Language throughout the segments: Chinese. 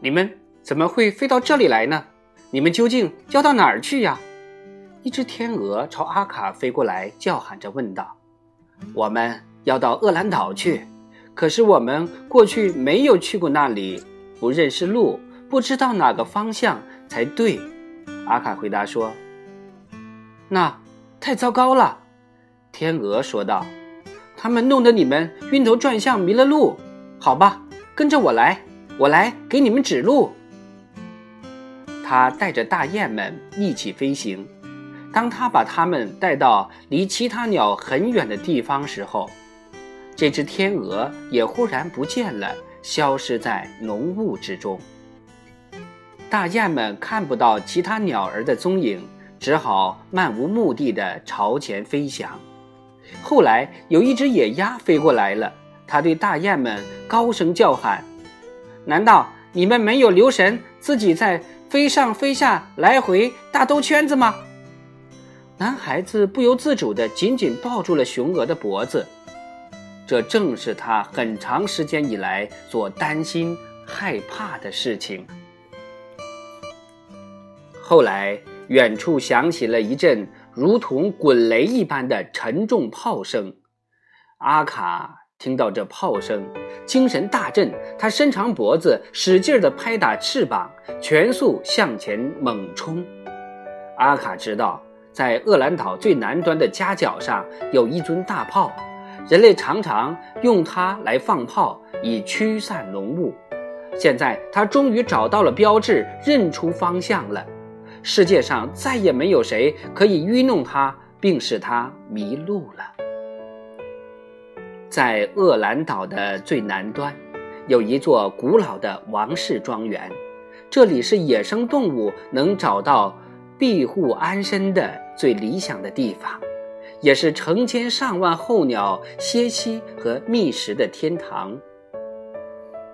你们怎么会飞到这里来呢？你们究竟要到哪儿去呀？”一只天鹅朝阿卡飞过来，叫喊着问道：“我们要到厄兰岛去，可是我们过去没有去过那里，不认识路，不知道哪个方向才对。”阿卡回答说：“那太糟糕了。”天鹅说道：“他们弄得你们晕头转向，迷了路。好吧，跟着我来，我来给你们指路。”他带着大雁们一起飞行。当他把它们带到离其他鸟很远的地方时候，这只天鹅也忽然不见了，消失在浓雾之中。大雁们看不到其他鸟儿的踪影，只好漫无目的地朝前飞翔。后来有一只野鸭飞过来了，它对大雁们高声叫喊：“难道你们没有留神自己在飞上飞下、来回大兜圈子吗？”男孩子不由自主地紧紧抱住了雄鹅的脖子，这正是他很长时间以来所担心、害怕的事情。后来，远处响起了一阵如同滚雷一般的沉重炮声。阿卡听到这炮声，精神大振，他伸长脖子，使劲地拍打翅膀，全速向前猛冲。阿卡知道。在厄兰岛最南端的夹角上有一尊大炮，人类常常用它来放炮，以驱散浓雾。现在他终于找到了标志，认出方向了。世界上再也没有谁可以愚弄他，并使他迷路了。在厄兰岛的最南端，有一座古老的王室庄园，这里是野生动物能找到庇护安身的。最理想的地方，也是成千上万候鸟歇息和觅食的天堂。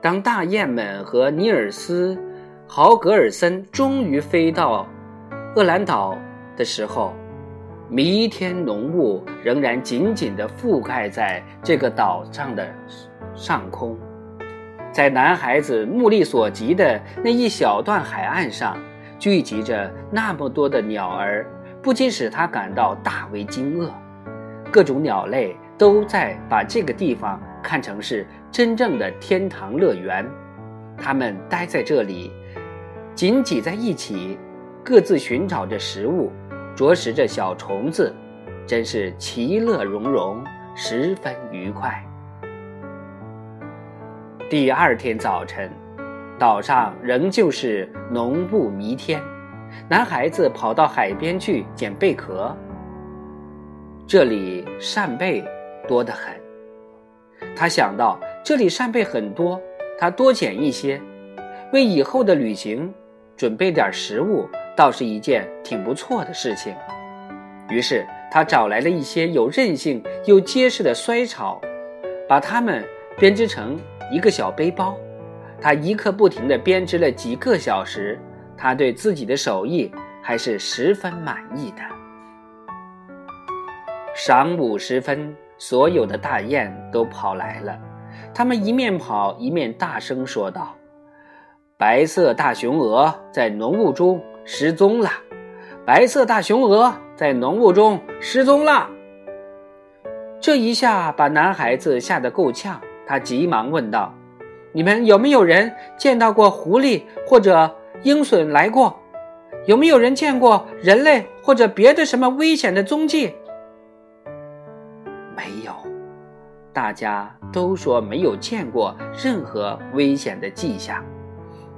当大雁们和尼尔斯·豪格尔森终于飞到厄兰岛的时候，弥天浓雾仍然紧紧地覆盖在这个岛上的上空。在男孩子目力所及的那一小段海岸上，聚集着那么多的鸟儿。不禁使他感到大为惊愕，各种鸟类都在把这个地方看成是真正的天堂乐园。它们待在这里，紧挤在一起，各自寻找着食物，啄食着小虫子，真是其乐融融，十分愉快。第二天早晨，岛上仍旧是浓雾弥天。男孩子跑到海边去捡贝壳。这里扇贝多得很。他想到这里扇贝很多，他多捡一些，为以后的旅行准备点食物，倒是一件挺不错的事情。于是他找来了一些有韧性又结实的衰草，把它们编织成一个小背包。他一刻不停地编织了几个小时。他对自己的手艺还是十分满意的。晌午时分，所有的大雁都跑来了，它们一面跑一面大声说道：“白色大雄鹅在浓雾中失踪了！白色大雄鹅在浓雾中失踪了！”这一下把男孩子吓得够呛，他急忙问道：“你们有没有人见到过狐狸或者？”鹰隼来过，有没有人见过人类或者别的什么危险的踪迹？没有，大家都说没有见过任何危险的迹象。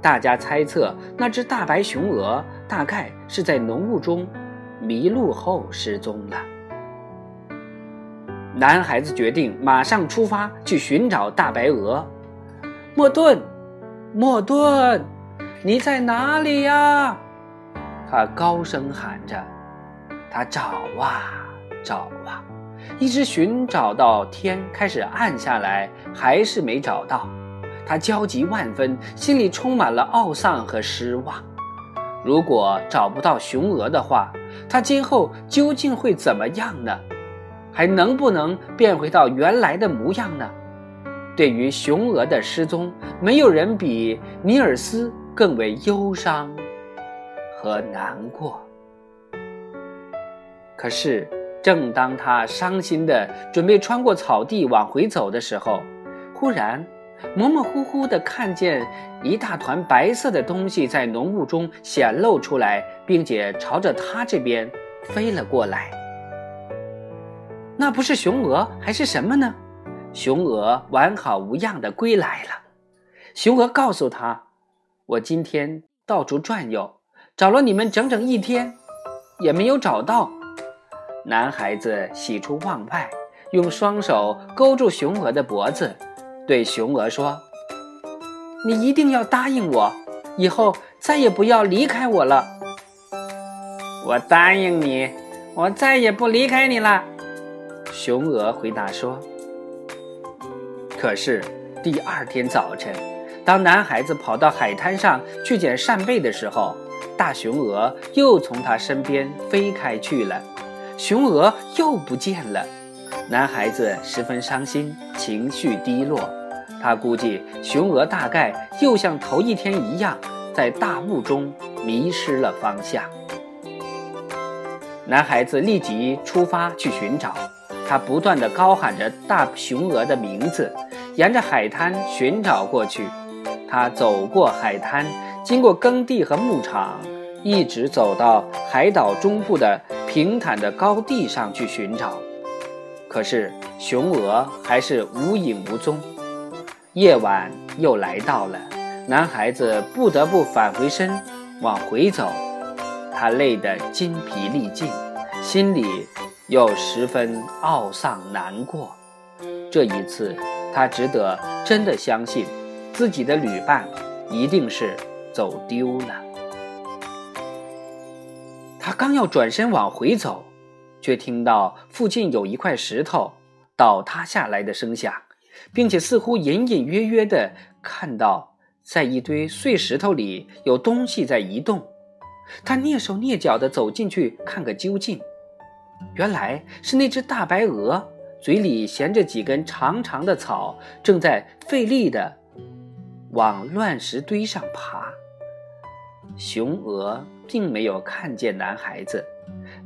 大家猜测那只大白雄鹅大概是在浓雾中迷路后失踪了。男孩子决定马上出发去寻找大白鹅。莫顿，莫顿。你在哪里呀？他高声喊着。他找啊找啊，一直寻找到天开始暗下来，还是没找到。他焦急万分，心里充满了懊丧和失望。如果找不到雄鹅的话，他今后究竟会怎么样呢？还能不能变回到原来的模样呢？对于雄鹅的失踪，没有人比尼尔斯更为忧伤和难过。可是，正当他伤心的准备穿过草地往回走的时候，忽然模模糊糊的看见一大团白色的东西在浓雾中显露出来，并且朝着他这边飞了过来。那不是雄鹅还是什么呢？雄鹅完好无恙的归来了。雄鹅告诉他：“我今天到处转悠，找了你们整整一天，也没有找到。”男孩子喜出望外，用双手勾住雄鹅的脖子，对雄鹅说：“你一定要答应我，以后再也不要离开我了。”我答应你，我再也不离开你了。雄鹅回答说：“可是第二天早晨，当男孩子跑到海滩上去捡扇贝的时候，大雄鹅又从他身边飞开去了。”雄鹅又不见了，男孩子十分伤心，情绪低落。他估计雄鹅大概又像头一天一样，在大雾中迷失了方向。男孩子立即出发去寻找，他不断地高喊着大雄鹅的名字，沿着海滩寻找过去。他走过海滩，经过耕地和牧场，一直走到海岛中部的。平坦的高地上去寻找，可是雄鹅还是无影无踪。夜晚又来到了，男孩子不得不返回身往回走，他累得筋疲力尽，心里又十分懊丧难过。这一次，他只得真的相信自己的旅伴一定是走丢了。他刚要转身往回走，却听到附近有一块石头倒塌下来的声响，并且似乎隐隐约约的看到在一堆碎石头里有东西在移动。他蹑手蹑脚的走进去看个究竟，原来是那只大白鹅嘴里衔着几根长长的草，正在费力的往乱石堆上爬。雄鹅。并没有看见男孩子，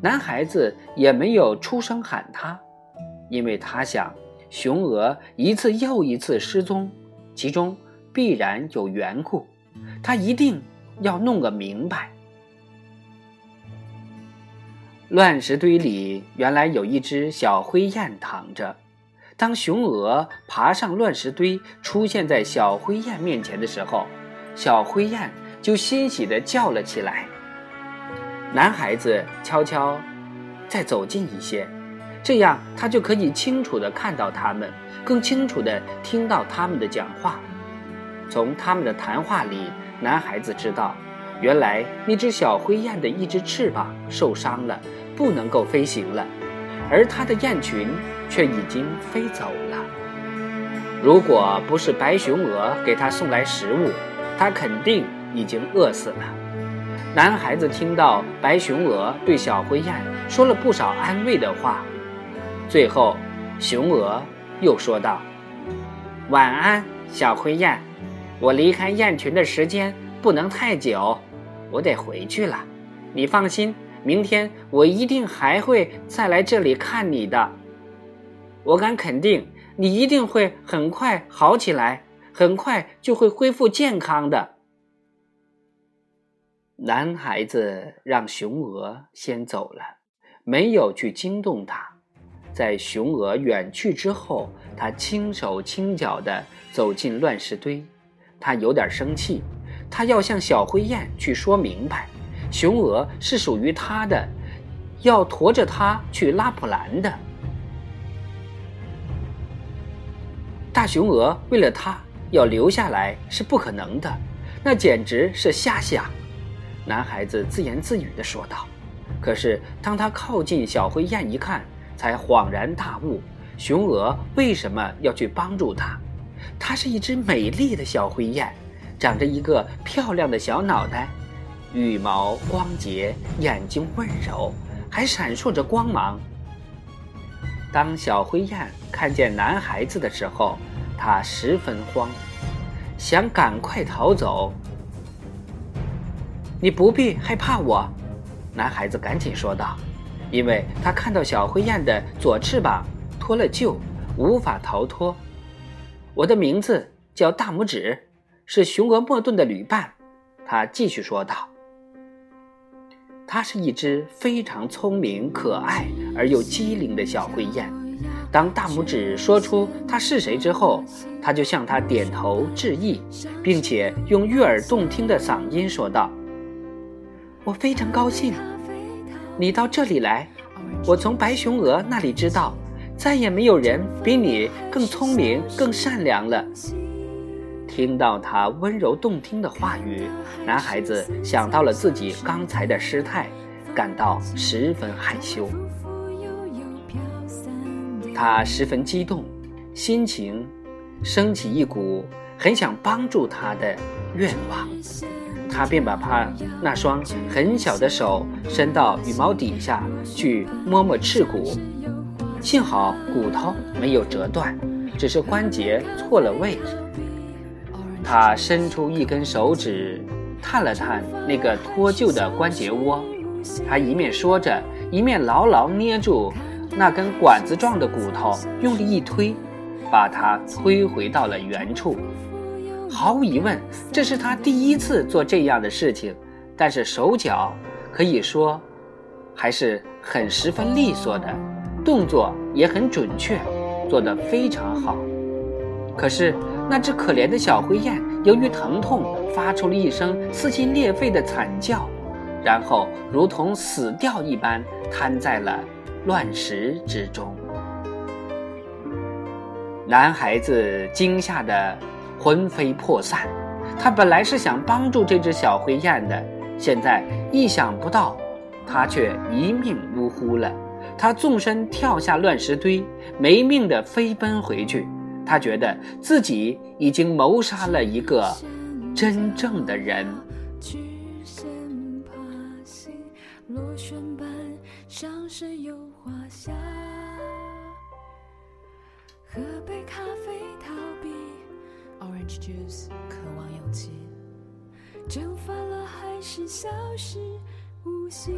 男孩子也没有出声喊他，因为他想，雄鹅一次又一次失踪，其中必然有缘故，他一定要弄个明白。乱石堆里原来有一只小灰雁躺着，当雄鹅爬上乱石堆，出现在小灰雁面前的时候，小灰雁就欣喜地叫了起来。男孩子悄悄再走近一些，这样他就可以清楚地看到他们，更清楚地听到他们的讲话。从他们的谈话里，男孩子知道，原来那只小灰雁的一只翅膀受伤了，不能够飞行了，而它的雁群却已经飞走了。如果不是白熊鹅给它送来食物，它肯定已经饿死了。男孩子听到白熊鹅对小灰雁说了不少安慰的话，最后，熊鹅又说道：“晚安，小灰雁。我离开雁群的时间不能太久，我得回去了。你放心，明天我一定还会再来这里看你的。我敢肯定，你一定会很快好起来，很快就会恢复健康的。”男孩子让雄鹅先走了，没有去惊动它。在雄鹅远去之后，他轻手轻脚地走进乱石堆。他有点生气，他要向小灰雁去说明白，雄鹅是属于他的，要驮着它去拉普兰的。大雄鹅为了他要留下来是不可能的，那简直是瞎想。男孩子自言自语地说道：“可是当他靠近小灰雁一看，才恍然大悟，雄鹅为什么要去帮助他？它是一只美丽的小灰雁，长着一个漂亮的小脑袋，羽毛光洁，眼睛温柔，还闪烁着光芒。当小灰雁看见男孩子的时候，他十分慌，想赶快逃走。你不必害怕我，男孩子赶紧说道，因为他看到小灰雁的左翅膀脱了臼，无法逃脱。我的名字叫大拇指，是雄鹅莫顿的旅伴。他继续说道：“它是一只非常聪明、可爱而又机灵的小灰雁。当大拇指说出他是谁之后，他就向他点头致意，并且用悦耳动听的嗓音说道。”我非常高兴，你到这里来。我从白熊鹅那里知道，再也没有人比你更聪明、更善良了。听到他温柔动听的话语，男孩子想到了自己刚才的失态，感到十分害羞。他十分激动，心情升起一股很想帮助他的愿望。他便把他那双很小的手伸到羽毛底下去摸摸翅骨，幸好骨头没有折断，只是关节错了位置。他伸出一根手指，探了探那个脱臼的关节窝，他一面说着，一面牢牢捏住那根管子状的骨头，用力一推，把它推回到了原处。毫无疑问，这是他第一次做这样的事情，但是手脚可以说还是很十分利索的，动作也很准确，做得非常好。可是那只可怜的小灰雁由于疼痛，发出了一声撕心裂肺的惨叫，然后如同死掉一般瘫在了乱石之中。男孩子惊吓的。魂飞魄散，他本来是想帮助这只小灰雁的，现在意想不到，他却一命呜呼了。他纵身跳下乱石堆，没命地飞奔回去。他觉得自己已经谋杀了一个真正的人。喝杯咖啡逃避。Orange juice，渴望勇气，蒸发了还是消失无息。